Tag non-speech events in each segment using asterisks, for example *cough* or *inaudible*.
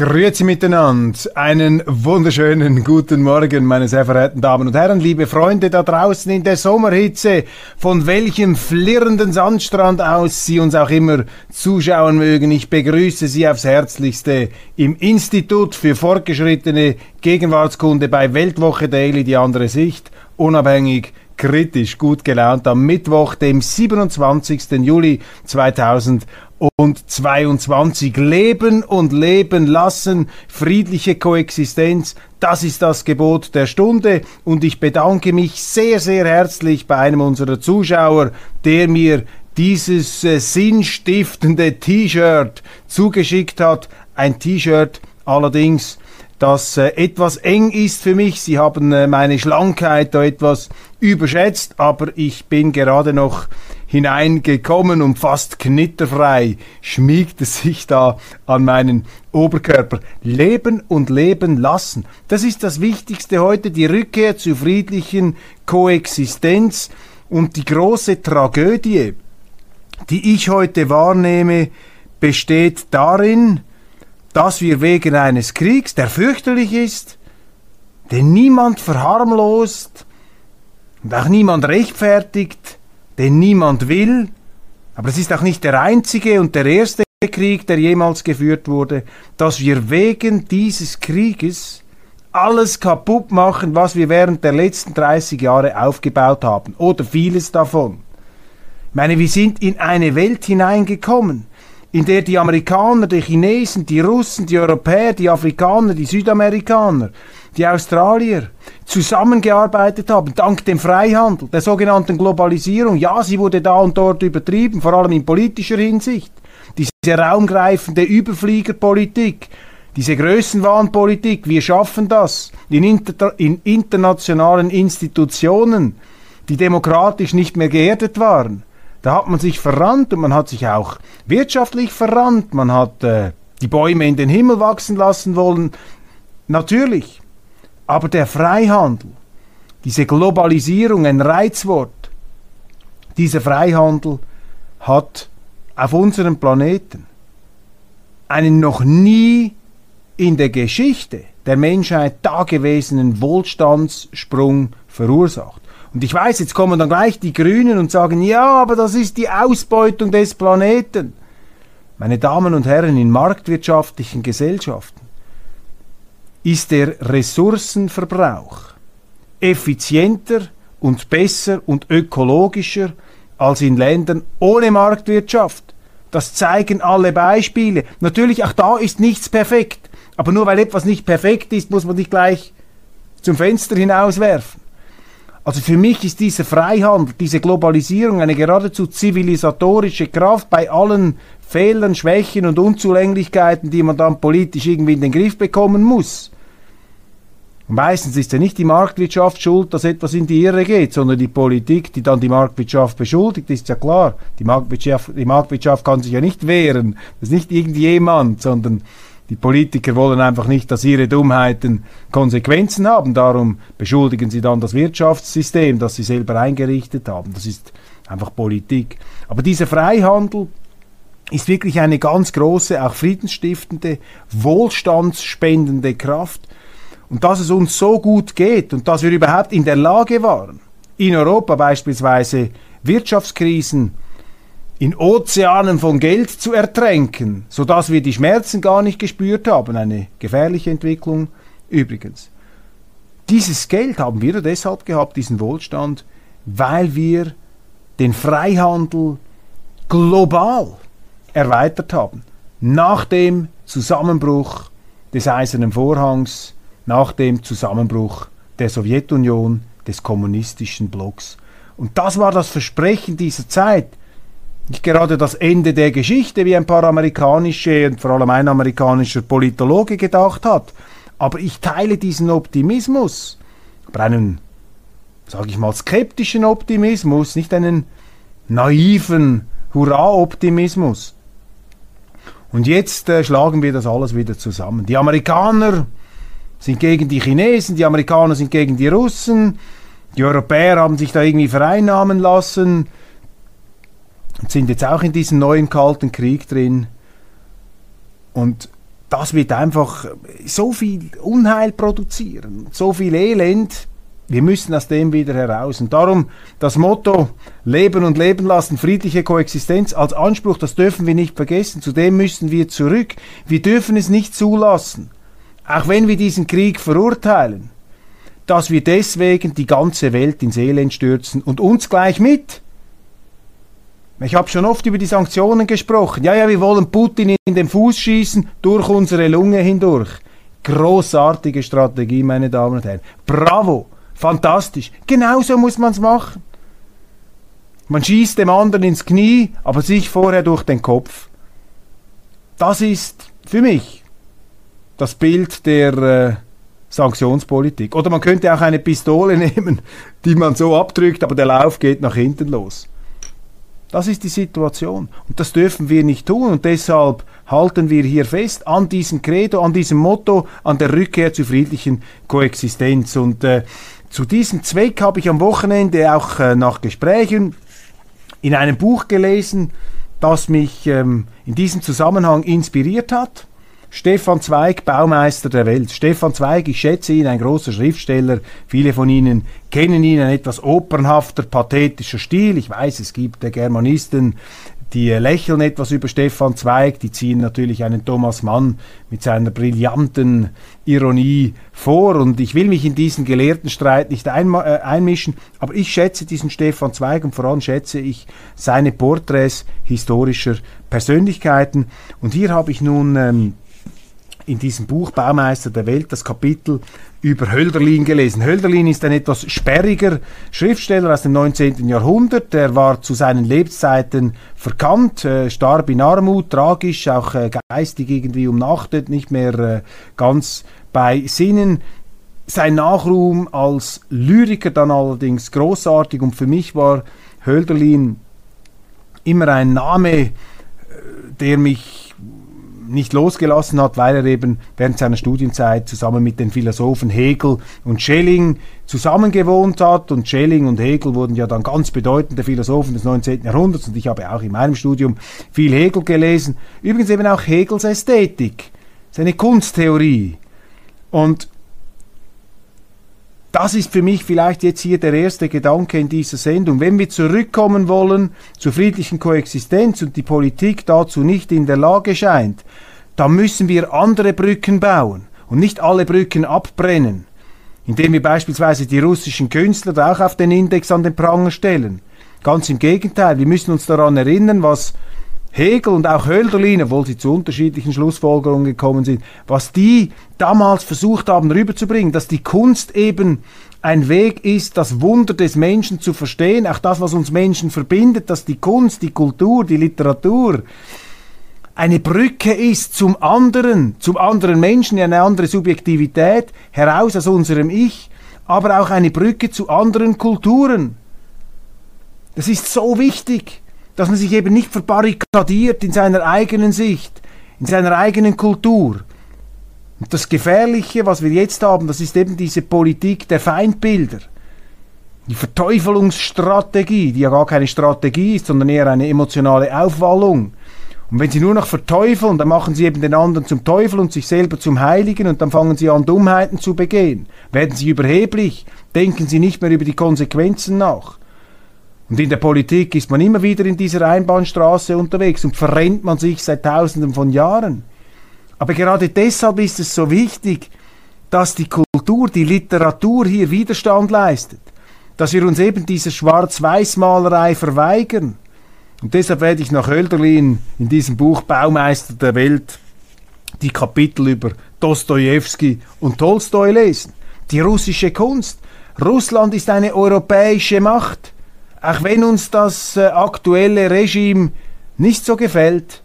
Grüezi miteinander. Einen wunderschönen guten Morgen, meine sehr verehrten Damen und Herren, liebe Freunde da draußen in der Sommerhitze, von welchem flirrenden Sandstrand aus Sie uns auch immer zuschauen mögen. Ich begrüße Sie aufs Herzlichste im Institut für fortgeschrittene Gegenwartskunde bei Weltwoche Daily, die andere Sicht, unabhängig kritisch gut gelaunt am Mittwoch, dem 27. Juli 2022. Leben und leben lassen, friedliche Koexistenz, das ist das Gebot der Stunde und ich bedanke mich sehr, sehr herzlich bei einem unserer Zuschauer, der mir dieses äh, sinnstiftende T-Shirt zugeschickt hat. Ein T-Shirt allerdings das äh, etwas eng ist für mich. Sie haben äh, meine Schlankheit da etwas überschätzt, aber ich bin gerade noch hineingekommen und fast knitterfrei schmiegt es sich da an meinen Oberkörper. Leben und leben lassen. Das ist das Wichtigste heute, die Rückkehr zu friedlichen Koexistenz und die große Tragödie, die ich heute wahrnehme, besteht darin, dass wir wegen eines Kriegs, der fürchterlich ist, den niemand verharmlost und auch niemand rechtfertigt, den niemand will, aber es ist auch nicht der einzige und der erste Krieg, der jemals geführt wurde, dass wir wegen dieses Krieges alles kaputt machen, was wir während der letzten 30 Jahre aufgebaut haben, oder vieles davon. Ich meine, wir sind in eine Welt hineingekommen, in der die Amerikaner, die Chinesen, die Russen, die Europäer, die Afrikaner, die Südamerikaner, die Australier zusammengearbeitet haben, dank dem Freihandel, der sogenannten Globalisierung. Ja, sie wurde da und dort übertrieben, vor allem in politischer Hinsicht. Diese raumgreifende Überfliegerpolitik, diese Größenwahnpolitik, wir schaffen das in, inter in internationalen Institutionen, die demokratisch nicht mehr geerdet waren da hat man sich verrannt und man hat sich auch wirtschaftlich verrannt. Man hat äh, die Bäume in den Himmel wachsen lassen wollen. Natürlich. Aber der Freihandel, diese Globalisierung, ein Reizwort, dieser Freihandel hat auf unserem Planeten einen noch nie in der Geschichte der Menschheit dagewesenen Wohlstandssprung verursacht. Und ich weiß, jetzt kommen dann gleich die Grünen und sagen, ja, aber das ist die Ausbeutung des Planeten. Meine Damen und Herren, in marktwirtschaftlichen Gesellschaften ist der Ressourcenverbrauch effizienter und besser und ökologischer als in Ländern ohne Marktwirtschaft. Das zeigen alle Beispiele. Natürlich, auch da ist nichts perfekt. Aber nur weil etwas nicht perfekt ist, muss man nicht gleich zum Fenster hinauswerfen. Also für mich ist dieser Freihandel, diese Globalisierung eine geradezu zivilisatorische Kraft bei allen Fehlern, Schwächen und Unzulänglichkeiten, die man dann politisch irgendwie in den Griff bekommen muss. Meistens ist ja nicht die Marktwirtschaft schuld, dass etwas in die Irre geht, sondern die Politik, die dann die Marktwirtschaft beschuldigt, ist ja klar. Die Marktwirtschaft, die Marktwirtschaft kann sich ja nicht wehren. Das ist nicht irgendjemand, sondern die Politiker wollen einfach nicht, dass ihre Dummheiten Konsequenzen haben. Darum beschuldigen sie dann das Wirtschaftssystem, das sie selber eingerichtet haben. Das ist einfach Politik. Aber dieser Freihandel ist wirklich eine ganz große, auch friedensstiftende, wohlstandsspendende Kraft. Und dass es uns so gut geht und dass wir überhaupt in der Lage waren, in Europa beispielsweise Wirtschaftskrisen in Ozeanen von Geld zu ertränken, sodass wir die Schmerzen gar nicht gespürt haben. Eine gefährliche Entwicklung übrigens. Dieses Geld haben wir deshalb gehabt, diesen Wohlstand, weil wir den Freihandel global erweitert haben. Nach dem Zusammenbruch des Eisernen Vorhangs, nach dem Zusammenbruch der Sowjetunion, des kommunistischen Blocks. Und das war das Versprechen dieser Zeit nicht gerade das Ende der Geschichte, wie ein paar amerikanische und vor allem ein amerikanischer Politologe gedacht hat. Aber ich teile diesen Optimismus, aber einen, sage ich mal, skeptischen Optimismus, nicht einen naiven Hurra-Optimismus. Und jetzt äh, schlagen wir das alles wieder zusammen. Die Amerikaner sind gegen die Chinesen, die Amerikaner sind gegen die Russen, die Europäer haben sich da irgendwie vereinnahmen lassen, und sind jetzt auch in diesem neuen kalten Krieg drin. Und das wird einfach so viel Unheil produzieren, so viel Elend. Wir müssen aus dem wieder heraus. Und darum das Motto Leben und Leben lassen, friedliche Koexistenz als Anspruch, das dürfen wir nicht vergessen. Zu dem müssen wir zurück. Wir dürfen es nicht zulassen, auch wenn wir diesen Krieg verurteilen, dass wir deswegen die ganze Welt ins Elend stürzen und uns gleich mit. Ich habe schon oft über die Sanktionen gesprochen. Ja, ja, wir wollen Putin in den Fuß schießen, durch unsere Lunge hindurch. Großartige Strategie, meine Damen und Herren. Bravo, fantastisch. Genauso muss man es machen. Man schießt dem anderen ins Knie, aber sich vorher durch den Kopf. Das ist für mich das Bild der äh, Sanktionspolitik. Oder man könnte auch eine Pistole *laughs* nehmen, die man so abdrückt, aber der Lauf geht nach hinten los. Das ist die Situation. Und das dürfen wir nicht tun. Und deshalb halten wir hier fest an diesem Credo, an diesem Motto, an der Rückkehr zur friedlichen Koexistenz. Und äh, zu diesem Zweck habe ich am Wochenende auch äh, nach Gesprächen in einem Buch gelesen, das mich ähm, in diesem Zusammenhang inspiriert hat. Stefan Zweig, Baumeister der Welt. Stefan Zweig, ich schätze ihn, ein großer Schriftsteller. Viele von Ihnen kennen ihn, ein etwas opernhafter, pathetischer Stil. Ich weiß, es gibt Germanisten, die lächeln etwas über Stefan Zweig, die ziehen natürlich einen Thomas Mann mit seiner brillanten Ironie vor und ich will mich in diesen Gelehrtenstreit nicht ein, äh, einmischen, aber ich schätze diesen Stefan Zweig und vor allem schätze ich seine Porträts historischer Persönlichkeiten und hier habe ich nun ähm, in diesem Buch Baumeister der Welt das Kapitel über Hölderlin gelesen. Hölderlin ist ein etwas sperriger Schriftsteller aus dem 19. Jahrhundert. Er war zu seinen Lebzeiten verkannt, äh, starb in Armut, tragisch, auch äh, geistig irgendwie umnachtet, nicht mehr äh, ganz bei Sinnen. Sein Nachruhm als Lyriker dann allerdings großartig und für mich war Hölderlin immer ein Name, äh, der mich nicht losgelassen hat, weil er eben während seiner Studienzeit zusammen mit den Philosophen Hegel und Schelling zusammengewohnt hat. Und Schelling und Hegel wurden ja dann ganz bedeutende Philosophen des 19. Jahrhunderts. Und ich habe auch in meinem Studium viel Hegel gelesen. Übrigens eben auch Hegels Ästhetik, seine Kunsttheorie. Und das ist für mich vielleicht jetzt hier der erste Gedanke in dieser Sendung. Wenn wir zurückkommen wollen zur friedlichen Koexistenz und die Politik dazu nicht in der Lage scheint, dann müssen wir andere Brücken bauen und nicht alle Brücken abbrennen, indem wir beispielsweise die russischen Künstler auch auf den Index an den Pranger stellen. Ganz im Gegenteil, wir müssen uns daran erinnern, was Hegel und auch Hölderlin, obwohl sie zu unterschiedlichen Schlussfolgerungen gekommen sind, was die damals versucht haben rüberzubringen, dass die Kunst eben ein Weg ist, das Wunder des Menschen zu verstehen, auch das, was uns Menschen verbindet, dass die Kunst, die Kultur, die Literatur eine Brücke ist zum anderen, zum anderen Menschen, eine andere Subjektivität, heraus aus unserem Ich, aber auch eine Brücke zu anderen Kulturen. Das ist so wichtig dass man sich eben nicht verbarrikadiert in seiner eigenen Sicht, in seiner eigenen Kultur. Und das Gefährliche, was wir jetzt haben, das ist eben diese Politik der Feindbilder. Die Verteufelungsstrategie, die ja gar keine Strategie ist, sondern eher eine emotionale Aufwallung. Und wenn sie nur noch verteufeln, dann machen sie eben den anderen zum Teufel und sich selber zum Heiligen und dann fangen sie an, Dummheiten zu begehen. Werden sie überheblich, denken sie nicht mehr über die Konsequenzen nach. Und in der Politik ist man immer wieder in dieser Einbahnstraße unterwegs und verrennt man sich seit Tausenden von Jahren. Aber gerade deshalb ist es so wichtig, dass die Kultur, die Literatur hier Widerstand leistet, dass wir uns eben diese Schwarz-Weiß-Malerei verweigern. Und deshalb werde ich nach Hölderlin in diesem Buch Baumeister der Welt die Kapitel über Dostoevsky und Tolstoi lesen. Die russische Kunst. Russland ist eine europäische Macht auch wenn uns das äh, aktuelle Regime nicht so gefällt,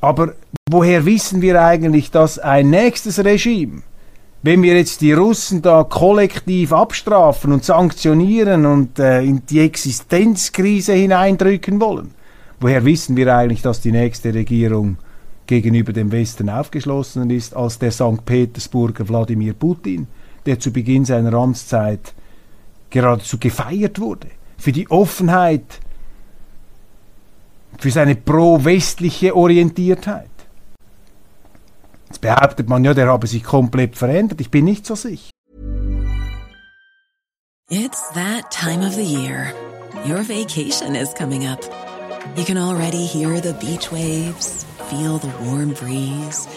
aber woher wissen wir eigentlich, dass ein nächstes Regime, wenn wir jetzt die Russen da kollektiv abstrafen und sanktionieren und äh, in die Existenzkrise hineindrücken wollen, woher wissen wir eigentlich, dass die nächste Regierung gegenüber dem Westen aufgeschlossen ist als der St. Petersburger Wladimir Putin, der zu Beginn seiner Amtszeit geradezu gefeiert wurde? Für die Offenheit, für seine pro-westliche Orientiertheit. behauptet man ja, der habe sich komplett verändert. Ich bin nicht so sicher. It's that time of the year. Your vacation is coming up. You can already hear the beach waves, feel the warm breeze,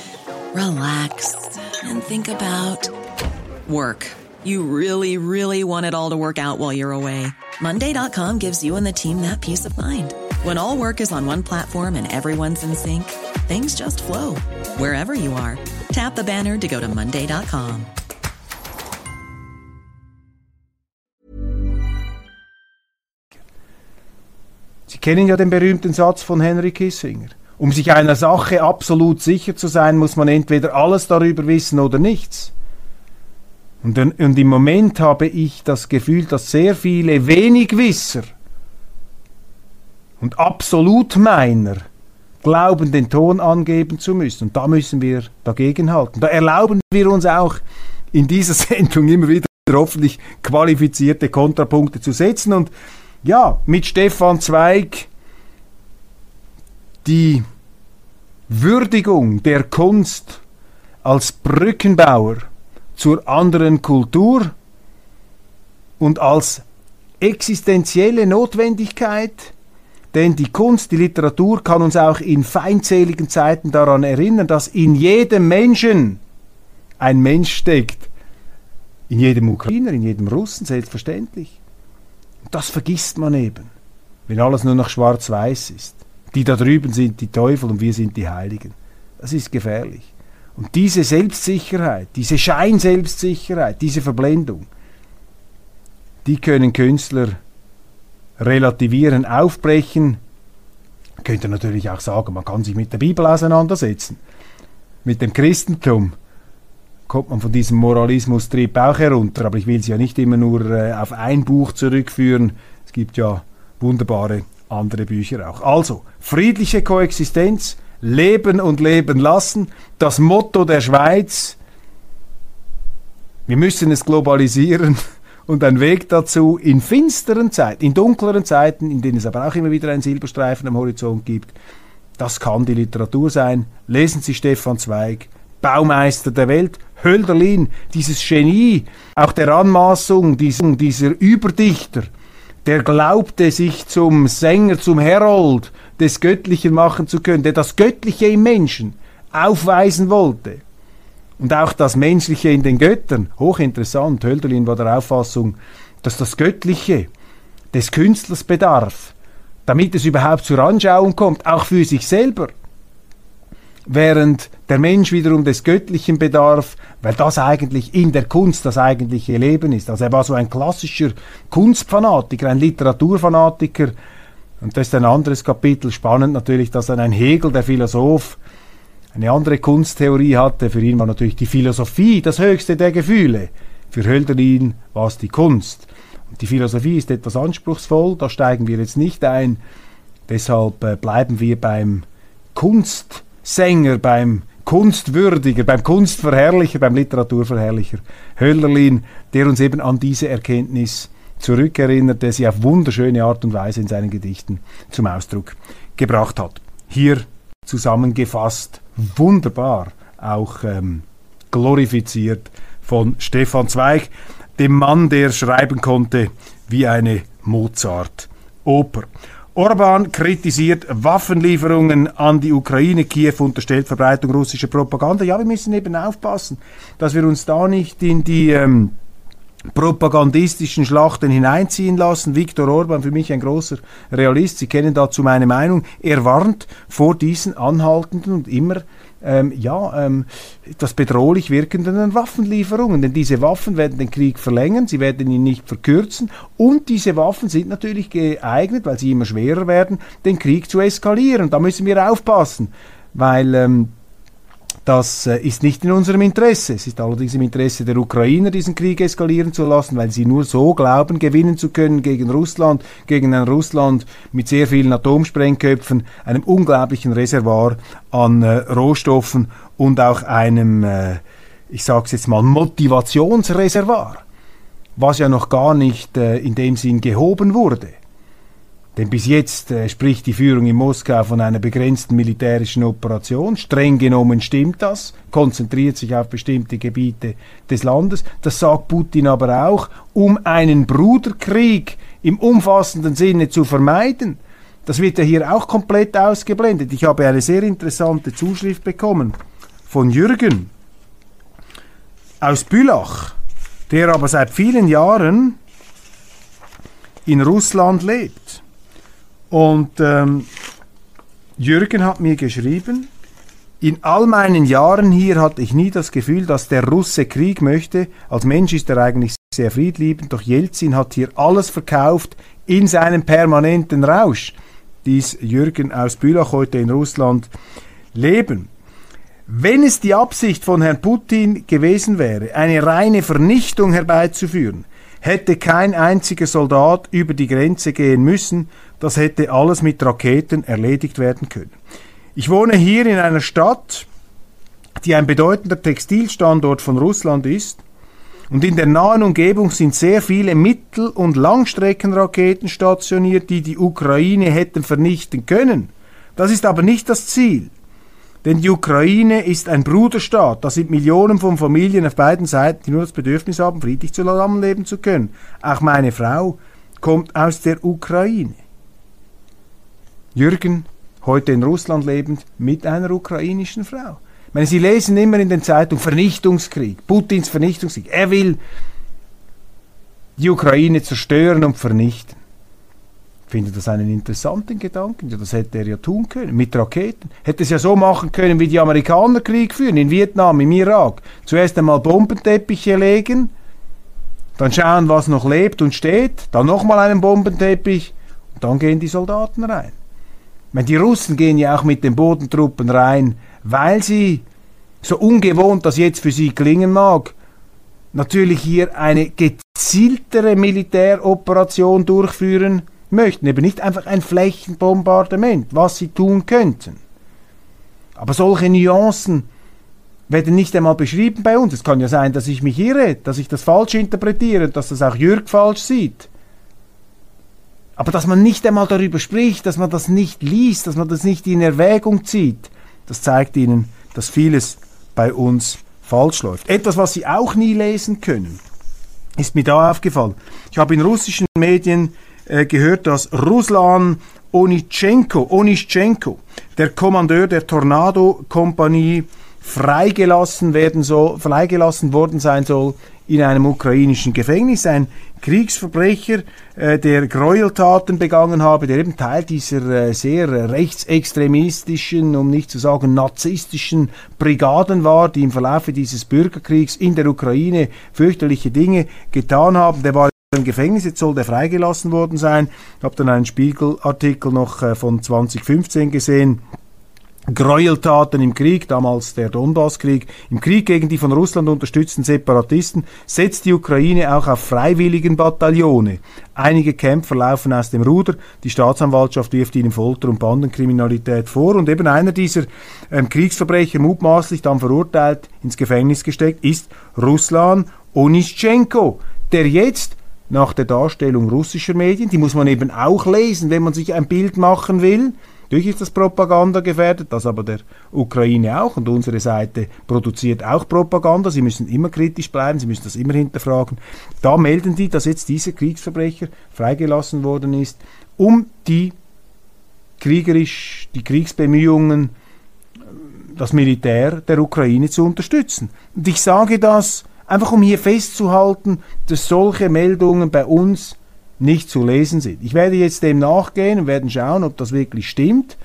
relax and think about work. You really, really want it all to work out while you're away. Monday.com gives you and the team that peace of mind. When all work is on one platform and everyone's in sync, things just flow wherever you are. Tap the banner to go to Monday.com. Sie kennen ja den berühmten Satz von Henry Kissinger. Um sich einer Sache absolut sicher zu sein, muss man entweder alles darüber wissen oder nichts. Und, und im Moment habe ich das Gefühl, dass sehr viele Wenigwisser und Absolutmeiner glauben, den Ton angeben zu müssen. Und da müssen wir dagegenhalten. Da erlauben wir uns auch in dieser *laughs* Sendung immer wieder hoffentlich qualifizierte Kontrapunkte zu setzen. Und ja, mit Stefan Zweig die Würdigung der Kunst als Brückenbauer zur anderen Kultur und als existenzielle Notwendigkeit, denn die Kunst, die Literatur kann uns auch in feindseligen Zeiten daran erinnern, dass in jedem Menschen ein Mensch steckt. In jedem Ukrainer, in jedem Russen, selbstverständlich. Das vergisst man eben, wenn alles nur noch schwarz-weiß ist. Die da drüben sind die Teufel und wir sind die Heiligen. Das ist gefährlich. Und diese Selbstsicherheit, diese Scheinselbstsicherheit, diese Verblendung, die können Künstler relativieren, aufbrechen. Man könnte natürlich auch sagen, man kann sich mit der Bibel auseinandersetzen. Mit dem Christentum kommt man von diesem Moralismustrieb auch herunter, aber ich will sie ja nicht immer nur äh, auf ein Buch zurückführen. Es gibt ja wunderbare andere Bücher auch. Also, friedliche Koexistenz, Leben und Leben lassen. Das Motto der Schweiz. Wir müssen es globalisieren *laughs* und ein Weg dazu in finsteren Zeiten, in dunkleren Zeiten, in denen es aber auch immer wieder einen Silberstreifen am Horizont gibt. Das kann die Literatur sein. Lesen Sie Stefan Zweig, Baumeister der Welt, Hölderlin, dieses Genie, auch der Anmaßung dieser Überdichter, der glaubte, sich zum Sänger, zum Herold des Göttlichen machen zu können, der das Göttliche im Menschen aufweisen wollte. Und auch das Menschliche in den Göttern. Hochinteressant. Hölderlin war der Auffassung, dass das Göttliche des Künstlers bedarf, damit es überhaupt zur Anschauung kommt, auch für sich selber. Während der Mensch wiederum des Göttlichen bedarf, weil das eigentlich in der Kunst das eigentliche Leben ist. Also er war so ein klassischer Kunstfanatiker, ein Literaturfanatiker, und das ist ein anderes Kapitel. Spannend natürlich, dass dann ein Hegel, der Philosoph, eine andere Kunsttheorie hatte. Für ihn war natürlich die Philosophie das höchste der Gefühle. Für Hölderlin war es die Kunst. Und die Philosophie ist etwas anspruchsvoll, da steigen wir jetzt nicht ein. Deshalb äh, bleiben wir beim Kunstsänger, beim Kunstwürdiger, beim Kunstverherrlicher, beim Literaturverherrlicher Hölderlin, der uns eben an diese Erkenntnis zurückerinnert, der sie auf wunderschöne Art und Weise in seinen Gedichten zum Ausdruck gebracht hat. Hier zusammengefasst, wunderbar auch ähm, glorifiziert von Stefan Zweig, dem Mann, der schreiben konnte wie eine Mozart-Oper. Orban kritisiert Waffenlieferungen an die Ukraine. Kiew unterstellt Verbreitung russischer Propaganda. Ja, wir müssen eben aufpassen, dass wir uns da nicht in die ähm, propagandistischen Schlachten hineinziehen lassen. Viktor Orban, für mich ein großer Realist, Sie kennen dazu meine Meinung, er warnt vor diesen anhaltenden und immer ähm, ja, ähm, etwas bedrohlich wirkenden Waffenlieferungen. Denn diese Waffen werden den Krieg verlängern, sie werden ihn nicht verkürzen und diese Waffen sind natürlich geeignet, weil sie immer schwerer werden, den Krieg zu eskalieren. Da müssen wir aufpassen, weil ähm, das äh, ist nicht in unserem Interesse. Es ist allerdings im Interesse der Ukrainer, diesen Krieg eskalieren zu lassen, weil sie nur so glauben, gewinnen zu können gegen Russland, gegen ein Russland mit sehr vielen Atomsprengköpfen, einem unglaublichen Reservoir an äh, Rohstoffen und auch einem, äh, ich sage es jetzt mal, Motivationsreservoir, was ja noch gar nicht äh, in dem Sinn gehoben wurde. Denn bis jetzt äh, spricht die Führung in Moskau von einer begrenzten militärischen Operation. Streng genommen stimmt das, konzentriert sich auf bestimmte Gebiete des Landes. Das sagt Putin aber auch, um einen Bruderkrieg im umfassenden Sinne zu vermeiden. Das wird ja hier auch komplett ausgeblendet. Ich habe eine sehr interessante Zuschrift bekommen von Jürgen aus Bülach, der aber seit vielen Jahren in Russland lebt. Und ähm, Jürgen hat mir geschrieben, in all meinen Jahren hier hatte ich nie das Gefühl, dass der Russe Krieg möchte. Als Mensch ist er eigentlich sehr friedliebend, doch Jelzin hat hier alles verkauft in seinem permanenten Rausch. Dies Jürgen aus Bülach heute in Russland leben. Wenn es die Absicht von Herrn Putin gewesen wäre, eine reine Vernichtung herbeizuführen, hätte kein einziger Soldat über die Grenze gehen müssen, das hätte alles mit Raketen erledigt werden können. Ich wohne hier in einer Stadt, die ein bedeutender Textilstandort von Russland ist, und in der nahen Umgebung sind sehr viele Mittel- und Langstreckenraketen stationiert, die die Ukraine hätten vernichten können. Das ist aber nicht das Ziel. Denn die Ukraine ist ein Bruderstaat. Da sind Millionen von Familien auf beiden Seiten, die nur das Bedürfnis haben, friedlich zusammenleben zu können. Auch meine Frau kommt aus der Ukraine. Jürgen, heute in Russland lebend, mit einer ukrainischen Frau. Ich meine, Sie lesen immer in den Zeitungen Vernichtungskrieg, Putins Vernichtungskrieg. Er will die Ukraine zerstören und vernichten. Ich finde das einen interessanten Gedanken. Ja, das hätte er ja tun können, mit Raketen. Hätte es ja so machen können, wie die Amerikaner Krieg führen, in Vietnam, im Irak. Zuerst einmal Bombenteppiche legen, dann schauen, was noch lebt und steht, dann nochmal einen Bombenteppich und dann gehen die Soldaten rein meine, die Russen gehen ja auch mit den Bodentruppen rein, weil sie, so ungewohnt das jetzt für sie klingen mag, natürlich hier eine gezieltere Militäroperation durchführen möchten. Eben nicht einfach ein Flächenbombardement, was sie tun könnten. Aber solche Nuancen werden nicht einmal beschrieben bei uns. Es kann ja sein, dass ich mich irre, dass ich das falsch interpretiere, dass das auch Jürg falsch sieht. Aber dass man nicht einmal darüber spricht, dass man das nicht liest, dass man das nicht in Erwägung zieht, das zeigt Ihnen, dass vieles bei uns falsch läuft. Etwas, was Sie auch nie lesen können, ist mir da aufgefallen. Ich habe in russischen Medien äh, gehört, dass Ruslan Onitschenko, Onischenko, der Kommandeur der Tornado-Kompanie, freigelassen werden soll, freigelassen worden sein soll in einem ukrainischen Gefängnis. Ein Kriegsverbrecher, äh, der Gräueltaten begangen habe, der eben Teil dieser äh, sehr rechtsextremistischen, um nicht zu sagen narzisstischen Brigaden war, die im Verlauf dieses Bürgerkriegs in der Ukraine fürchterliche Dinge getan haben. Der war im Gefängnis, jetzt soll der freigelassen worden sein. Ich habe dann einen Spiegelartikel noch äh, von 2015 gesehen Gräueltaten im Krieg, damals der Donbasskrieg, im Krieg gegen die von Russland unterstützten Separatisten, setzt die Ukraine auch auf freiwilligen Bataillone. Einige Kämpfer laufen aus dem Ruder, die Staatsanwaltschaft wirft ihnen Folter und Bandenkriminalität vor. Und eben einer dieser ähm, Kriegsverbrecher, mutmaßlich dann verurteilt, ins Gefängnis gesteckt, ist Ruslan Onischenko, der jetzt nach der Darstellung russischer Medien, die muss man eben auch lesen, wenn man sich ein Bild machen will, Natürlich ist das Propaganda gefährdet, das aber der Ukraine auch und unsere Seite produziert auch Propaganda. Sie müssen immer kritisch bleiben, Sie müssen das immer hinterfragen. Da melden die, dass jetzt dieser Kriegsverbrecher freigelassen worden ist, um die kriegerisch, die Kriegsbemühungen, das Militär der Ukraine zu unterstützen. Und ich sage das einfach, um hier festzuhalten, dass solche Meldungen bei uns nicht zu lesen sind. Ich werde jetzt dem nachgehen und werden schauen, ob das wirklich stimmt,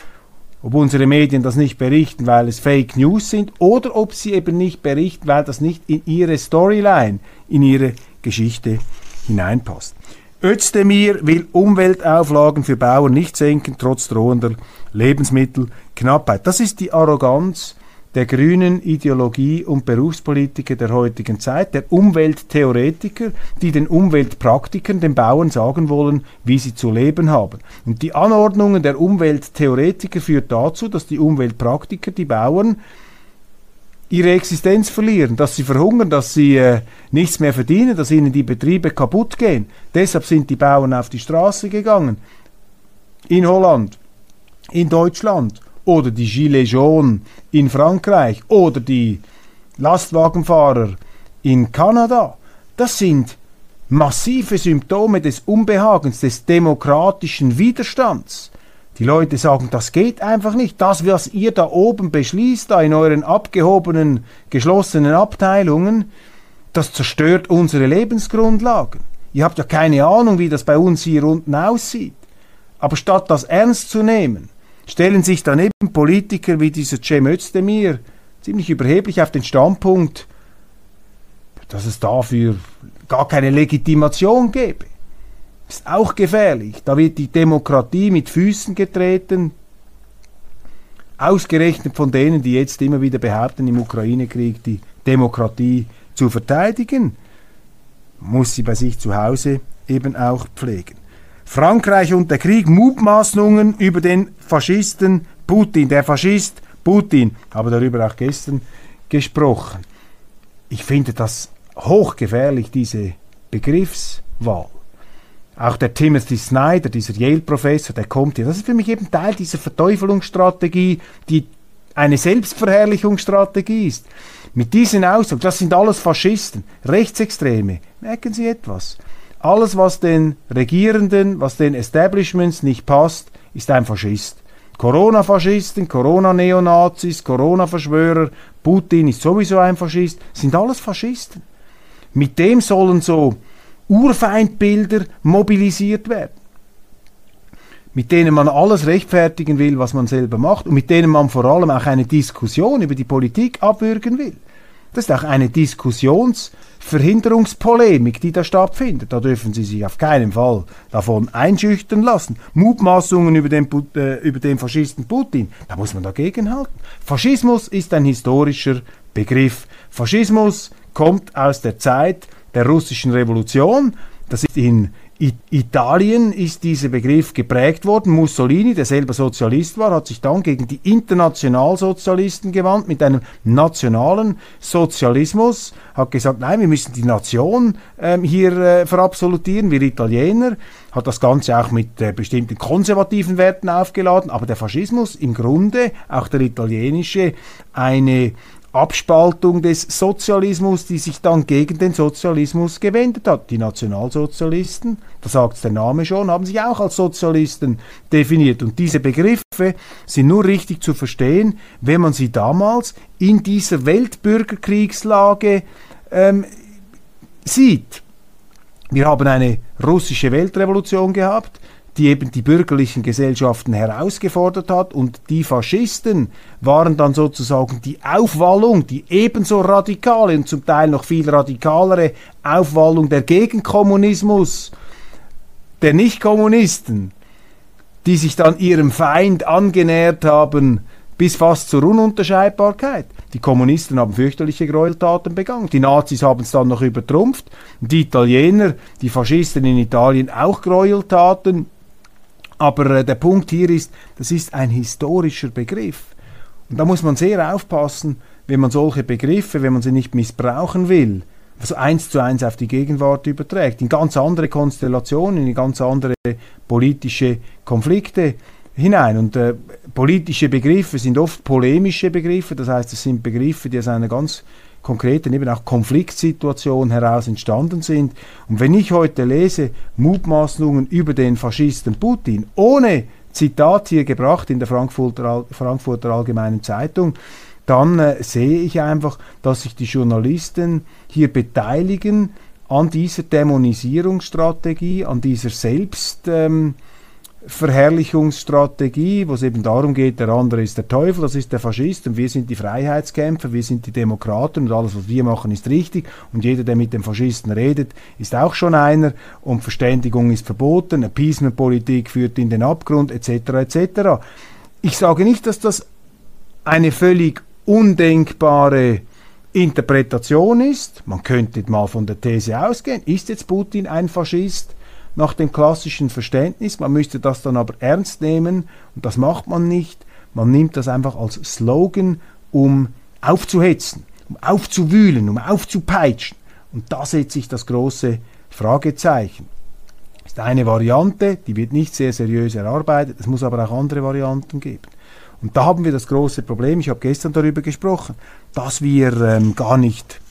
ob unsere Medien das nicht berichten, weil es Fake News sind, oder ob sie eben nicht berichten, weil das nicht in ihre Storyline, in ihre Geschichte hineinpasst. Özdemir will Umweltauflagen für Bauern nicht senken, trotz drohender Lebensmittelknappheit. Das ist die Arroganz der grünen Ideologie und Berufspolitiker der heutigen Zeit, der Umwelttheoretiker, die den Umweltpraktikern, den Bauern sagen wollen, wie sie zu leben haben. Und die Anordnungen der Umwelttheoretiker führt dazu, dass die Umweltpraktiker, die Bauern, ihre Existenz verlieren, dass sie verhungern, dass sie äh, nichts mehr verdienen, dass ihnen die Betriebe kaputt gehen. Deshalb sind die Bauern auf die Straße gegangen. in Holland, in Deutschland oder die Gilets jaunes in Frankreich oder die Lastwagenfahrer in Kanada, das sind massive Symptome des Unbehagens, des demokratischen Widerstands. Die Leute sagen, das geht einfach nicht. Das, was ihr da oben beschließt, da in euren abgehobenen, geschlossenen Abteilungen, das zerstört unsere Lebensgrundlagen. Ihr habt ja keine Ahnung, wie das bei uns hier unten aussieht. Aber statt das ernst zu nehmen, stellen sich daneben Politiker wie dieser Cem Özdemir ziemlich überheblich auf den Standpunkt, dass es dafür gar keine Legitimation gäbe. Ist auch gefährlich. Da wird die Demokratie mit Füßen getreten, ausgerechnet von denen, die jetzt immer wieder behaupten, im Ukraine-Krieg die Demokratie zu verteidigen, muss sie bei sich zu Hause eben auch pflegen. Frankreich und der Krieg, Mutmaßungen über den Faschisten Putin. Der Faschist Putin, habe darüber auch gestern gesprochen. Ich finde das hochgefährlich, diese Begriffswahl. Auch der Timothy Snyder, dieser Yale-Professor, der kommt hier. Das ist für mich eben Teil dieser Verteufelungsstrategie, die eine Selbstverherrlichungsstrategie ist. Mit diesen Ausdruck, das sind alles Faschisten, Rechtsextreme. Merken Sie etwas? Alles, was den Regierenden, was den Establishments nicht passt, ist ein Faschist. Corona-Faschisten, Corona-Neonazis, Corona-Verschwörer, Putin ist sowieso ein Faschist, sind alles Faschisten. Mit dem sollen so Urfeindbilder mobilisiert werden, mit denen man alles rechtfertigen will, was man selber macht und mit denen man vor allem auch eine Diskussion über die Politik abwürgen will. Das ist auch eine Diskussionsverhinderungspolemik, die da stattfindet. Da dürfen Sie sich auf keinen Fall davon einschüchtern lassen. Mutmaßungen über den, äh, über den Faschisten Putin, da muss man dagegen halten. Faschismus ist ein historischer Begriff. Faschismus kommt aus der Zeit der russischen Revolution. Das ist in Italien ist dieser Begriff geprägt worden. Mussolini, der selber Sozialist war, hat sich dann gegen die Internationalsozialisten gewandt mit einem nationalen Sozialismus, hat gesagt, nein, wir müssen die Nation ähm, hier äh, verabsolutieren, wir Italiener, hat das Ganze auch mit äh, bestimmten konservativen Werten aufgeladen, aber der Faschismus im Grunde, auch der italienische, eine Abspaltung des Sozialismus, die sich dann gegen den Sozialismus gewendet hat. Die Nationalsozialisten, da sagt der Name schon, haben sich auch als Sozialisten definiert. Und diese Begriffe sind nur richtig zu verstehen, wenn man sie damals in dieser Weltbürgerkriegslage ähm, sieht. Wir haben eine russische Weltrevolution gehabt, die eben die bürgerlichen Gesellschaften herausgefordert hat und die Faschisten waren dann sozusagen die Aufwallung, die ebenso radikale und zum Teil noch viel radikalere Aufwallung der Gegenkommunismus, der Nichtkommunisten, die sich dann ihrem Feind angenähert haben bis fast zur Ununterscheidbarkeit. Die Kommunisten haben fürchterliche Gräueltaten begangen. Die Nazis haben es dann noch übertrumpft. Die Italiener, die Faschisten in Italien auch Gräueltaten. Aber äh, der Punkt hier ist, das ist ein historischer Begriff. Und da muss man sehr aufpassen, wenn man solche Begriffe, wenn man sie nicht missbrauchen will, also eins zu eins auf die Gegenwart überträgt, in ganz andere Konstellationen, in ganz andere politische Konflikte hinein. Und äh, politische Begriffe sind oft polemische Begriffe, das heißt, es sind Begriffe, die aus einer ganz konkreten eben auch Konfliktsituation heraus entstanden sind. Und wenn ich heute lese Mutmaßungen über den Faschisten Putin, ohne Zitat hier gebracht in der Frankfurter, Frankfurter Allgemeinen Zeitung, dann äh, sehe ich einfach, dass sich die Journalisten hier beteiligen an dieser Dämonisierungsstrategie, an dieser Selbst... Ähm, Verherrlichungsstrategie, wo es eben darum geht, der andere ist der Teufel, das ist der Faschist und wir sind die Freiheitskämpfer, wir sind die Demokraten und alles, was wir machen, ist richtig und jeder, der mit dem Faschisten redet, ist auch schon einer und Verständigung ist verboten, Appeasement-Politik führt in den Abgrund etc. etc. Ich sage nicht, dass das eine völlig undenkbare Interpretation ist. Man könnte mal von der These ausgehen, ist jetzt Putin ein Faschist? Nach dem klassischen Verständnis. Man müsste das dann aber ernst nehmen und das macht man nicht. Man nimmt das einfach als Slogan, um aufzuhetzen, um aufzuwühlen, um aufzupeitschen. Und da setzt sich das große Fragezeichen. ist eine Variante, die wird nicht sehr seriös erarbeitet, es muss aber auch andere Varianten geben. Und da haben wir das große Problem, ich habe gestern darüber gesprochen, dass wir ähm, gar nicht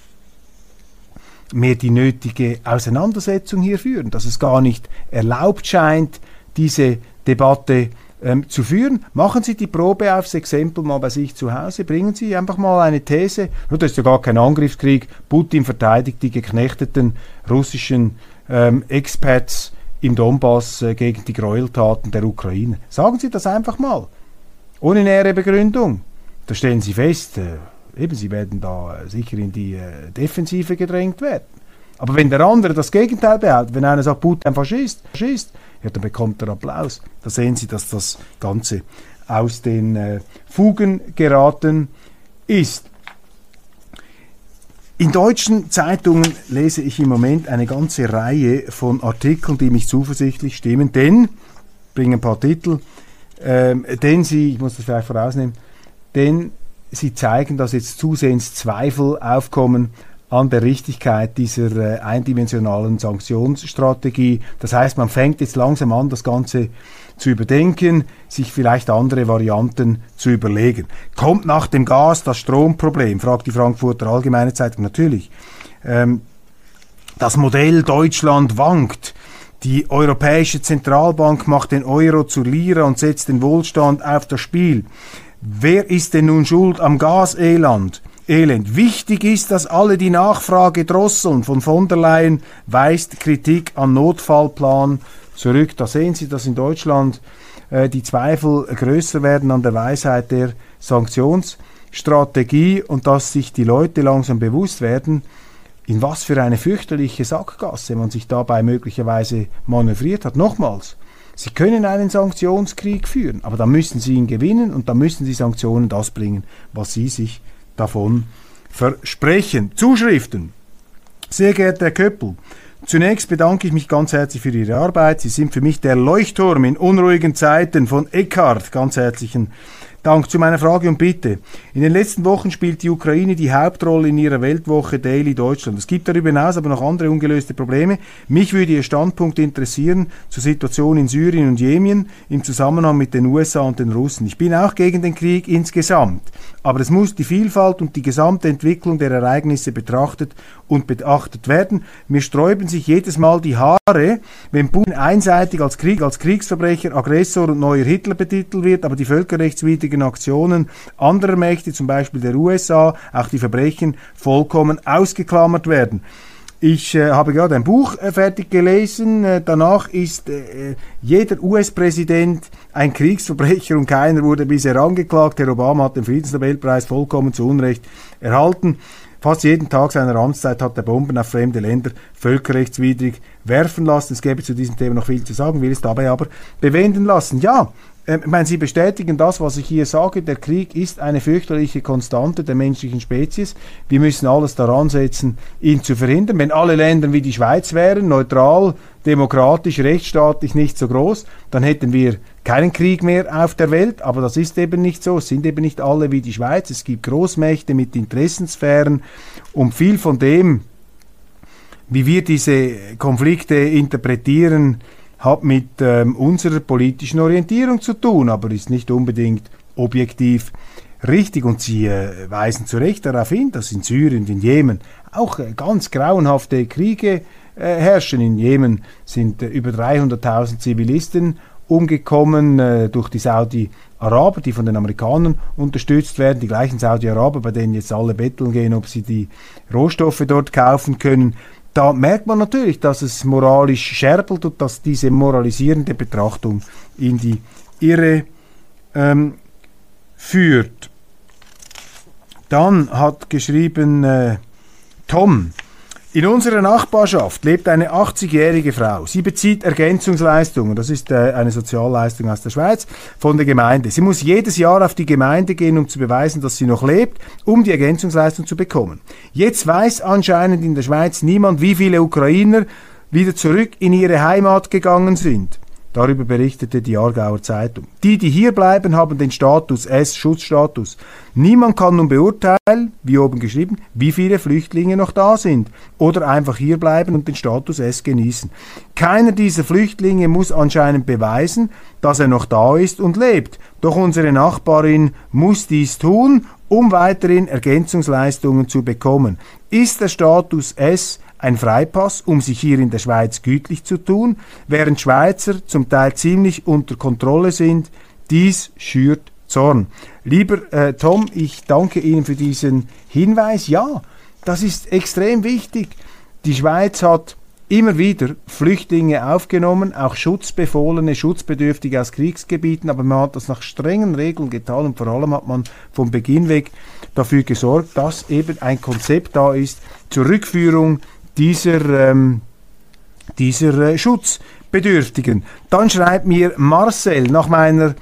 mehr die nötige Auseinandersetzung hier führen, dass es gar nicht erlaubt scheint, diese Debatte ähm, zu führen. Machen Sie die Probe aufs Exempel mal bei sich zu Hause, bringen Sie einfach mal eine These, nur das ist ja gar kein Angriffskrieg, Putin verteidigt die geknechteten russischen ähm, Expats im Donbass äh, gegen die Gräueltaten der Ukraine. Sagen Sie das einfach mal, ohne nähere Begründung. Da stellen Sie fest, äh, eben, Sie werden da sicher in die äh, Defensive gedrängt werden. Aber wenn der andere das Gegenteil behauptet, wenn einer sagt, Putin ein Faschist, Faschist, ja, dann bekommt er Applaus. Da sehen Sie, dass das Ganze aus den äh, Fugen geraten ist. In deutschen Zeitungen lese ich im Moment eine ganze Reihe von Artikeln, die mich zuversichtlich stimmen, denn, bringen ein paar Titel, ähm, denn sie, ich muss das vielleicht vorausnehmen, denn sie zeigen, dass jetzt zusehends Zweifel aufkommen an der Richtigkeit dieser äh, eindimensionalen Sanktionsstrategie. Das heißt, man fängt jetzt langsam an, das Ganze zu überdenken, sich vielleicht andere Varianten zu überlegen. Kommt nach dem Gas das Stromproblem? fragt die Frankfurter Allgemeine Zeitung. Natürlich. Ähm, das Modell Deutschland wankt. Die Europäische Zentralbank macht den Euro zur Lira und setzt den Wohlstand auf das Spiel. Wer ist denn nun schuld am Gaseland? Elend. Wichtig ist, dass alle die Nachfrage drosseln. Von von der Leyen weist Kritik an Notfallplan zurück. Da sehen Sie, dass in Deutschland äh, die Zweifel größer werden an der Weisheit der Sanktionsstrategie und dass sich die Leute langsam bewusst werden, in was für eine fürchterliche Sackgasse man sich dabei möglicherweise manövriert hat. Nochmals, Sie können einen Sanktionskrieg führen, aber dann müssen Sie ihn gewinnen und dann müssen die Sanktionen das bringen, was Sie sich davon versprechen. Zuschriften. Sehr geehrter Herr Köppel, Zunächst bedanke ich mich ganz herzlich für Ihre Arbeit. Sie sind für mich der Leuchtturm in unruhigen Zeiten von Eckhart. Ganz herzlichen Dank. Zu meiner Frage und Bitte. In den letzten Wochen spielt die Ukraine die Hauptrolle in ihrer Weltwoche Daily Deutschland. Es gibt darüber hinaus aber noch andere ungelöste Probleme. Mich würde Ihr Standpunkt interessieren zur Situation in Syrien und Jemen im Zusammenhang mit den USA und den Russen. Ich bin auch gegen den Krieg insgesamt. Aber es muss die Vielfalt und die gesamte Entwicklung der Ereignisse betrachtet und beachtet werden. Mir sträuben sich jedes Mal die Haare, wenn Putin einseitig als Krieg, als Kriegsverbrecher, Aggressor und neuer Hitler betitelt wird, aber die völkerrechtswidrigen Aktionen anderer Mächte, zum Beispiel der USA, auch die Verbrechen vollkommen ausgeklammert werden. Ich äh, habe gerade ein Buch äh, fertig gelesen. Äh, danach ist äh, jeder US-Präsident ein Kriegsverbrecher und keiner wurde bisher angeklagt. Herr Obama hat den Friedensnobelpreis vollkommen zu Unrecht erhalten. Fast jeden Tag seiner Amtszeit hat er Bomben auf fremde Länder völkerrechtswidrig werfen lassen. Es gäbe zu diesem Thema noch viel zu sagen, will es dabei aber bewenden lassen. Ja, ich meine, Sie bestätigen das, was ich hier sage. Der Krieg ist eine fürchterliche Konstante der menschlichen Spezies. Wir müssen alles daran setzen, ihn zu verhindern. Wenn alle Länder wie die Schweiz wären, neutral, demokratisch, rechtsstaatlich nicht so groß, dann hätten wir keinen Krieg mehr auf der Welt. Aber das ist eben nicht so. Es sind eben nicht alle wie die Schweiz. Es gibt Großmächte mit Interessensphären und viel von dem, wie wir diese Konflikte interpretieren, hat mit ähm, unserer politischen Orientierung zu tun, aber ist nicht unbedingt objektiv richtig. Und Sie äh, weisen zu Recht darauf hin, dass in Syrien in Jemen auch äh, ganz grauenhafte Kriege äh, herrschen. In Jemen sind äh, über 300.000 Zivilisten umgekommen äh, durch die Saudi-Araber, die von den Amerikanern unterstützt werden. Die gleichen Saudi-Araber, bei denen jetzt alle betteln gehen, ob sie die Rohstoffe dort kaufen können da merkt man natürlich, dass es moralisch scherbelt und dass diese moralisierende Betrachtung in die Irre ähm, führt. Dann hat geschrieben äh, Tom, in unserer Nachbarschaft lebt eine 80-jährige Frau. Sie bezieht Ergänzungsleistungen, das ist äh, eine Sozialleistung aus der Schweiz, von der Gemeinde. Sie muss jedes Jahr auf die Gemeinde gehen, um zu beweisen, dass sie noch lebt, um die Ergänzungsleistung zu bekommen. Jetzt weiß anscheinend in der Schweiz niemand, wie viele Ukrainer wieder zurück in ihre Heimat gegangen sind. Darüber berichtete die Aargauer Zeitung. Die, die hier bleiben, haben den Status S, Schutzstatus. Niemand kann nun beurteilen, wie oben geschrieben, wie viele Flüchtlinge noch da sind oder einfach hier bleiben und den Status S genießen. Keiner dieser Flüchtlinge muss anscheinend beweisen, dass er noch da ist und lebt. Doch unsere Nachbarin muss dies tun, um weiterhin Ergänzungsleistungen zu bekommen. Ist der Status S ein Freipass, um sich hier in der Schweiz gütlich zu tun, während Schweizer zum Teil ziemlich unter Kontrolle sind, dies schürt Zorn. Lieber äh, Tom, ich danke Ihnen für diesen Hinweis. Ja, das ist extrem wichtig. Die Schweiz hat immer wieder Flüchtlinge aufgenommen, auch Schutzbefohlene, Schutzbedürftige aus Kriegsgebieten, aber man hat das nach strengen Regeln getan und vor allem hat man vom Beginn weg dafür gesorgt, dass eben ein Konzept da ist zur Rückführung dieser, ähm, dieser äh, Schutzbedürftigen. Dann schreibt mir Marcel nach meiner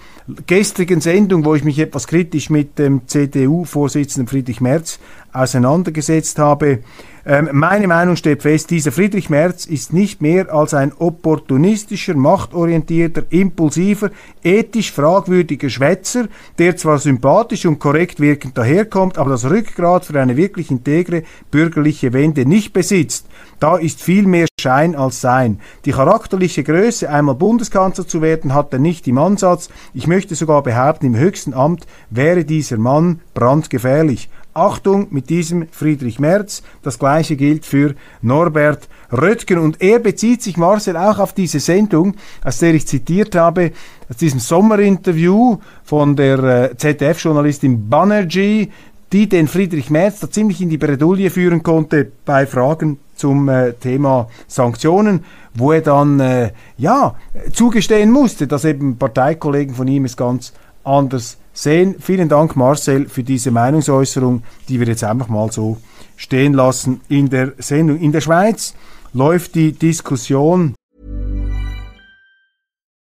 gestrigen Sendung, wo ich mich etwas kritisch mit dem CDU-Vorsitzenden Friedrich Merz auseinandergesetzt habe, ähm, meine Meinung steht fest, dieser Friedrich Merz ist nicht mehr als ein opportunistischer, machtorientierter, impulsiver, ethisch fragwürdiger Schwätzer, der zwar sympathisch und korrekt wirkend daherkommt, aber das Rückgrat für eine wirklich integre bürgerliche Wende nicht besitzt. Da ist viel mehr Schein als Sein. Die charakterliche Größe, einmal Bundeskanzler zu werden, hat er nicht im Ansatz. Ich möchte sogar behaupten, im höchsten Amt wäre dieser Mann brandgefährlich. Achtung mit diesem Friedrich Merz. Das gleiche gilt für Norbert Röttgen. Und er bezieht sich, Marcel, auch auf diese Sendung, aus der ich zitiert habe, aus diesem Sommerinterview von der äh, ZDF-Journalistin Banerjee, die den Friedrich Merz da ziemlich in die Bredouille führen konnte bei Fragen zum äh, Thema Sanktionen, wo er dann äh, ja zugestehen musste, dass eben Parteikollegen von ihm es ganz anders sehen. Vielen Dank, Marcel, für diese Meinungsäußerung, die wir jetzt einfach mal so stehen lassen in der Sendung. In der Schweiz läuft die Diskussion.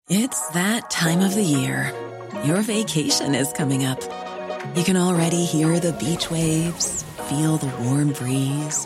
It's that time of the year. Your vacation is coming up. You can already hear the beach waves, feel the warm breeze,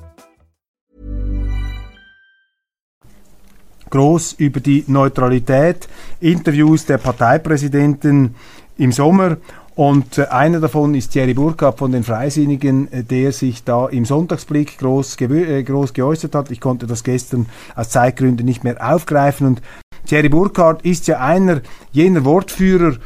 Groß über die Neutralität, Interviews der Parteipräsidenten im Sommer Und äh, einer davon ist Thierry Burkhardt von den Freisinnigen, äh, der sich da im Sonntagsblick groß, äh, groß geäußert hat. Ich konnte das gestern aus Zeitgründen nicht mehr aufgreifen. Und Thierry Burkhardt ist ja einer jener Wortführer,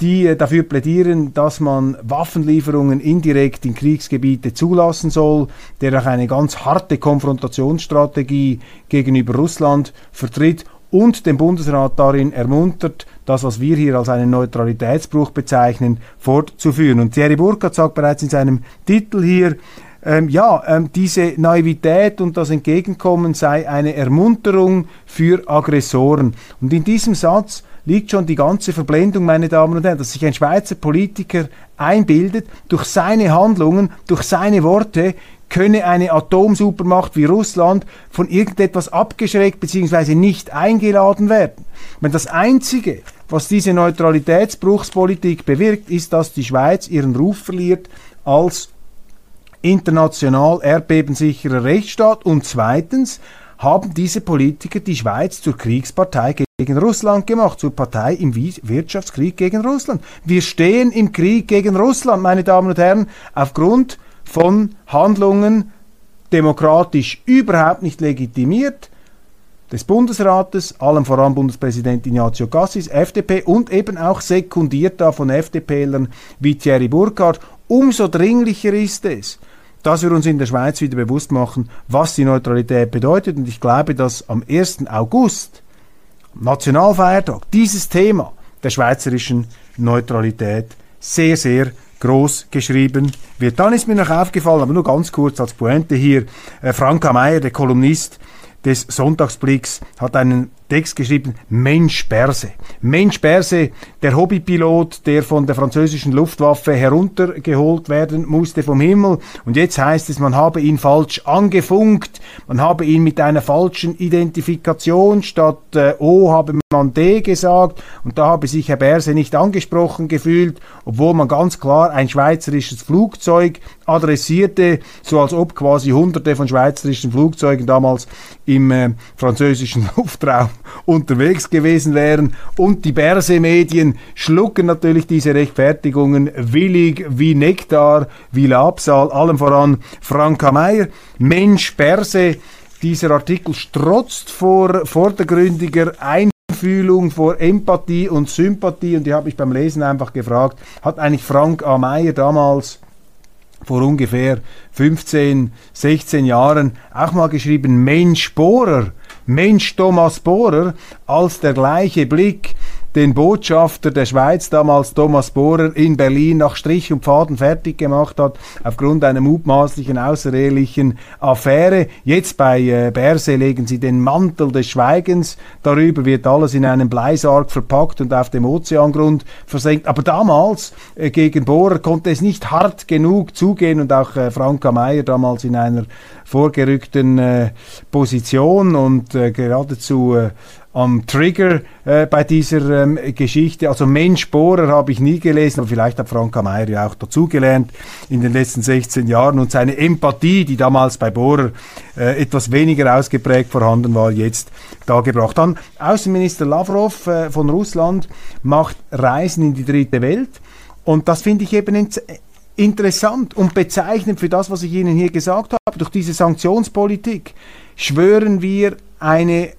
die äh, dafür plädieren, dass man Waffenlieferungen indirekt in Kriegsgebiete zulassen soll, der auch eine ganz harte Konfrontationsstrategie gegenüber Russland vertritt und den Bundesrat darin ermuntert, das, was wir hier als einen Neutralitätsbruch bezeichnen, fortzuführen. Und Thierry Burkhardt sagt bereits in seinem Titel hier, ähm, ja, ähm, diese Naivität und das Entgegenkommen sei eine Ermunterung für Aggressoren. Und in diesem Satz liegt schon die ganze Verblendung, meine Damen und Herren, dass sich ein Schweizer Politiker einbildet, durch seine Handlungen, durch seine Worte könne eine Atomsupermacht wie Russland von irgendetwas abgeschreckt bzw. nicht eingeladen werden. Wenn das Einzige, was diese Neutralitätsbruchspolitik bewirkt, ist, dass die Schweiz ihren Ruf verliert als international erdbebensicherer Rechtsstaat und zweitens haben diese Politiker die Schweiz zur Kriegspartei gegen Russland gemacht, zur Partei im Wirtschaftskrieg gegen Russland. Wir stehen im Krieg gegen Russland, meine Damen und Herren, aufgrund von Handlungen demokratisch überhaupt nicht legitimiert des Bundesrates, allem voran Bundespräsident Ignazio Cassis, FDP und eben auch sekundiert da von FDPlern wie Thierry Burkhardt. Umso dringlicher ist es, dass wir uns in der Schweiz wieder bewusst machen, was die Neutralität bedeutet. Und ich glaube, dass am 1. August, Nationalfeiertag, dieses Thema der schweizerischen Neutralität sehr, sehr groß geschrieben wird. Dann ist mir noch aufgefallen, aber nur ganz kurz als Pointe hier, äh, Franka Meyer, der Kolumnist des Sonntagsblicks, hat einen Text geschrieben, Mensch Berse. Mensch Berse, der Hobbypilot, der von der französischen Luftwaffe heruntergeholt werden musste vom Himmel. Und jetzt heißt es, man habe ihn falsch angefunkt, man habe ihn mit einer falschen Identifikation statt äh, O habe man D gesagt. Und da habe sich Herr Berse nicht angesprochen gefühlt, obwohl man ganz klar ein schweizerisches Flugzeug adressierte, so als ob quasi hunderte von schweizerischen Flugzeugen damals im äh, französischen *laughs* Luftraum unterwegs gewesen wären. Und die Berse-Medien schlucken natürlich diese Rechtfertigungen willig wie Nektar, wie Labsal, allem voran Franka Meyer. Mensch Berse, dieser Artikel strotzt vor vordergründiger Einfühlung, vor Empathie und Sympathie. Und die habe ich beim Lesen einfach gefragt, hat eigentlich Frank A. Meyer damals vor ungefähr 15, 16 Jahren auch mal geschrieben, Mensch Bohrer, Mensch Thomas Bohrer, als der gleiche Blick den Botschafter der Schweiz, damals Thomas Bohrer, in Berlin nach Strich und Faden fertig gemacht hat, aufgrund einer mutmaßlichen außerehelichen Affäre. Jetzt bei äh, Berse legen sie den Mantel des Schweigens. Darüber wird alles in einem Bleisarg verpackt und auf dem Ozeangrund versenkt. Aber damals äh, gegen Bohrer konnte es nicht hart genug zugehen und auch äh, Franka Meyer damals in einer vorgerückten äh, Position und äh, geradezu äh, am Trigger äh, bei dieser ähm, Geschichte. Also Mensch Bohrer habe ich nie gelesen, aber vielleicht hat Franka Meyer ja auch dazugelernt in den letzten 16 Jahren und seine Empathie, die damals bei Bohrer äh, etwas weniger ausgeprägt vorhanden war, jetzt dargebracht. Dann Außenminister Lavrov äh, von Russland macht Reisen in die dritte Welt und das finde ich eben interessant und bezeichnend für das, was ich Ihnen hier gesagt habe. Durch diese Sanktionspolitik schwören wir eine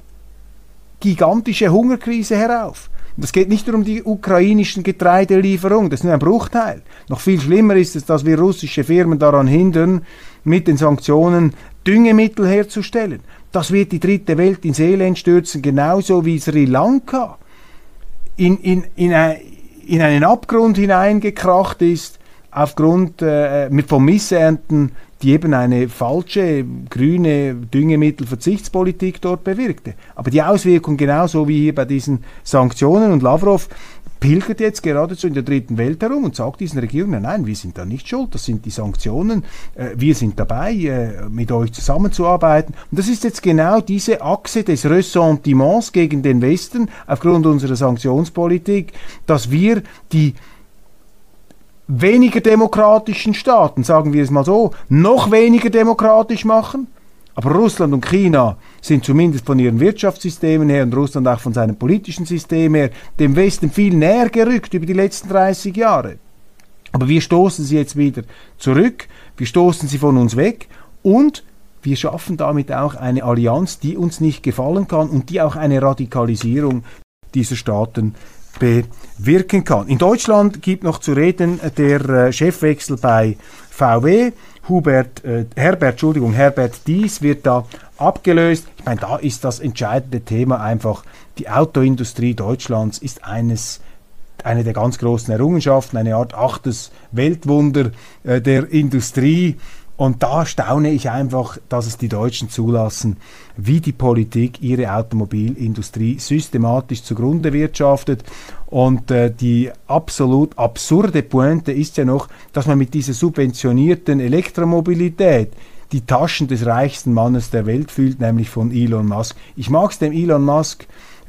gigantische Hungerkrise herauf. Und es geht nicht nur um die ukrainischen Getreidelieferungen, das ist nur ein Bruchteil. Noch viel schlimmer ist es, dass wir russische Firmen daran hindern, mit den Sanktionen Düngemittel herzustellen. Das wird die dritte Welt ins Elend stürzen, genauso wie Sri Lanka in, in, in, in einen Abgrund hineingekracht ist, aufgrund äh, mit vom Missernten die eben eine falsche grüne Düngemittelverzichtspolitik dort bewirkte. Aber die Auswirkung genauso wie hier bei diesen Sanktionen und Lavrov pilgert jetzt geradezu in der dritten Welt herum und sagt diesen Regierungen, nein, wir sind da nicht schuld, das sind die Sanktionen, äh, wir sind dabei, äh, mit euch zusammenzuarbeiten. Und das ist jetzt genau diese Achse des Ressentiments gegen den Westen aufgrund unserer Sanktionspolitik, dass wir die weniger demokratischen Staaten, sagen wir es mal so, noch weniger demokratisch machen. Aber Russland und China sind zumindest von ihren Wirtschaftssystemen her und Russland auch von seinem politischen System her dem Westen viel näher gerückt über die letzten 30 Jahre. Aber wir stoßen sie jetzt wieder zurück, wir stoßen sie von uns weg und wir schaffen damit auch eine Allianz, die uns nicht gefallen kann und die auch eine Radikalisierung dieser Staaten bewirken kann. In Deutschland gibt noch zu reden der äh, Chefwechsel bei VW. Hubert, äh, Herbert, Entschuldigung, Herbert Dies wird da abgelöst. Ich meine, da ist das entscheidende Thema einfach, die Autoindustrie Deutschlands ist eines eine der ganz großen Errungenschaften, eine Art achtes Weltwunder äh, der Industrie. Und da staune ich einfach, dass es die Deutschen zulassen, wie die Politik ihre Automobilindustrie systematisch zugrunde wirtschaftet. Und äh, die absolut absurde Pointe ist ja noch, dass man mit dieser subventionierten Elektromobilität die Taschen des reichsten Mannes der Welt fühlt, nämlich von Elon Musk. Ich mag es dem Elon Musk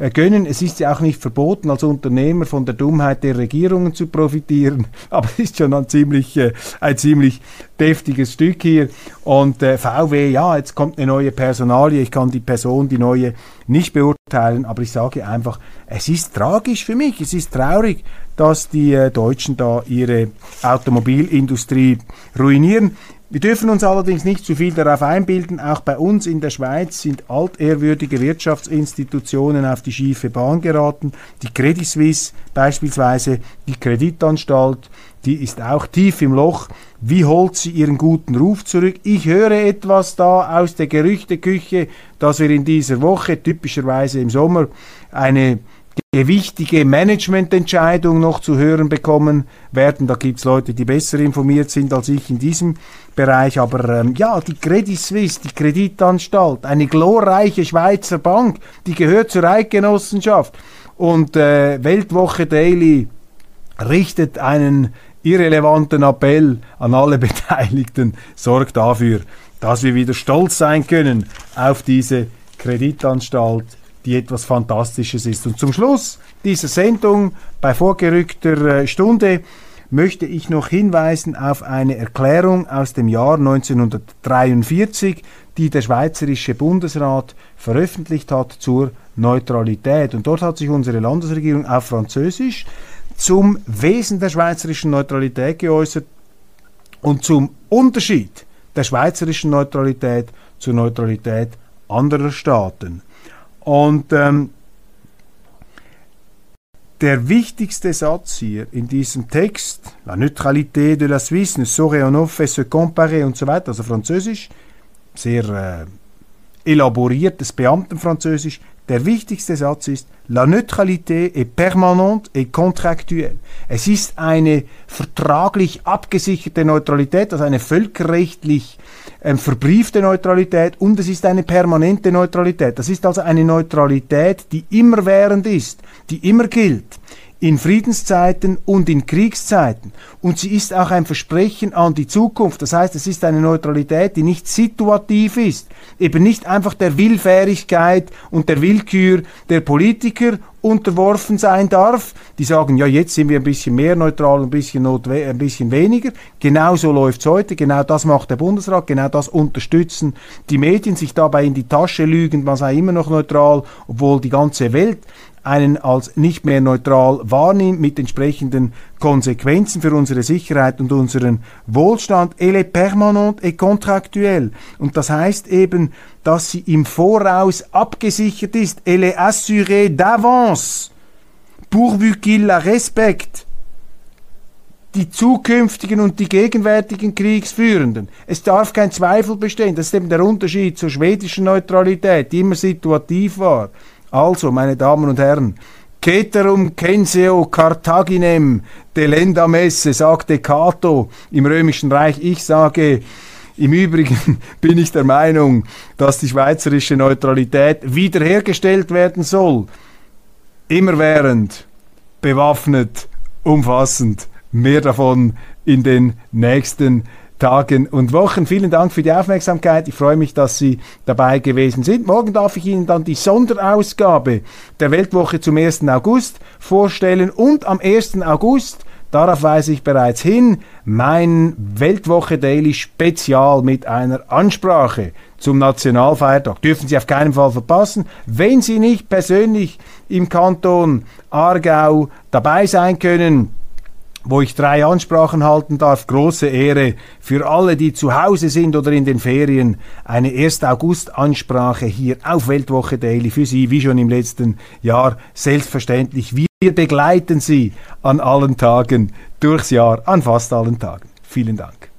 gönnen. Es ist ja auch nicht verboten, als Unternehmer von der Dummheit der Regierungen zu profitieren, *laughs* aber es ist schon ein ziemlich, äh, ein ziemlich deftiges Stück hier. Und äh, VW, ja, jetzt kommt eine neue Personalie, ich kann die Person, die neue, nicht beurteilen, aber ich sage einfach, es ist tragisch für mich, es ist traurig, dass die äh, Deutschen da ihre Automobilindustrie ruinieren. Wir dürfen uns allerdings nicht zu viel darauf einbilden, auch bei uns in der Schweiz sind altehrwürdige Wirtschaftsinstitutionen auf die schiefe Bahn geraten. Die Credit Suisse beispielsweise, die Kreditanstalt, die ist auch tief im Loch. Wie holt sie ihren guten Ruf zurück? Ich höre etwas da aus der Gerüchteküche, dass wir in dieser Woche, typischerweise im Sommer, eine gewichtige Managemententscheidung noch zu hören bekommen werden. Da gibt es Leute, die besser informiert sind als ich in diesem Bereich. Aber ähm, ja, die Credit Suisse, die Kreditanstalt, eine glorreiche Schweizer Bank, die gehört zur Eidgenossenschaft. Und äh, Weltwoche Daily richtet einen irrelevanten Appell an alle *laughs* Beteiligten, sorgt dafür, dass wir wieder stolz sein können auf diese Kreditanstalt die etwas Fantastisches ist. Und zum Schluss dieser Sendung bei vorgerückter äh, Stunde möchte ich noch hinweisen auf eine Erklärung aus dem Jahr 1943, die der Schweizerische Bundesrat veröffentlicht hat zur Neutralität. Und dort hat sich unsere Landesregierung auf Französisch zum Wesen der schweizerischen Neutralität geäußert und zum Unterschied der schweizerischen Neutralität zur Neutralität anderer Staaten. Und ähm, der wichtigste Satz hier in diesem Text, la neutralité de la Suisse ne saurait en effet se comparer und so weiter, also Französisch, sehr äh, elaboriertes Beamtenfranzösisch, der wichtigste Satz ist, la neutralité est permanente et contractuelle. Es ist eine vertraglich abgesicherte Neutralität, also eine völkerrechtlich ähm, verbriefte Neutralität und es ist eine permanente Neutralität. Das ist also eine Neutralität, die immerwährend ist, die immer gilt in Friedenszeiten und in Kriegszeiten. Und sie ist auch ein Versprechen an die Zukunft. Das heißt, es ist eine Neutralität, die nicht situativ ist, eben nicht einfach der Willfährigkeit und der Willkür der Politiker unterworfen sein darf. Die sagen, ja, jetzt sind wir ein bisschen mehr neutral, ein bisschen, ein bisschen weniger. Genau so läuft es heute, genau das macht der Bundesrat, genau das unterstützen die Medien, sich dabei in die Tasche lügen, man sei immer noch neutral, obwohl die ganze Welt einen als nicht mehr neutral wahrnimmt mit entsprechenden Konsequenzen für unsere Sicherheit und unseren Wohlstand. Elle est permanente et contractuelle. Und das heißt eben, dass sie im Voraus abgesichert ist. Elle est assurée d'avance. Pourvu qu'il la respecte die zukünftigen und die gegenwärtigen Kriegsführenden. Es darf kein Zweifel bestehen. Das ist eben der Unterschied zur schwedischen Neutralität, die immer situativ war. Also, meine Damen und Herren, Ceterum censeo Carthaginem delenda messe, sagte Cato im Römischen Reich. Ich sage, im Übrigen *laughs* bin ich der Meinung, dass die schweizerische Neutralität wiederhergestellt werden soll. Immerwährend, bewaffnet, umfassend. Mehr davon in den nächsten Tagen und Wochen. Vielen Dank für die Aufmerksamkeit. Ich freue mich, dass Sie dabei gewesen sind. Morgen darf ich Ihnen dann die Sonderausgabe der Weltwoche zum 1. August vorstellen und am 1. August Darauf weise ich bereits hin. Mein Weltwoche Daily Spezial mit einer Ansprache zum Nationalfeiertag. Dürfen Sie auf keinen Fall verpassen. Wenn Sie nicht persönlich im Kanton Aargau dabei sein können, wo ich drei Ansprachen halten darf. Große Ehre für alle, die zu Hause sind oder in den Ferien. Eine 1. August-Ansprache hier auf Weltwoche Daily für Sie, wie schon im letzten Jahr, selbstverständlich. Wir begleiten Sie an allen Tagen durchs Jahr, an fast allen Tagen. Vielen Dank.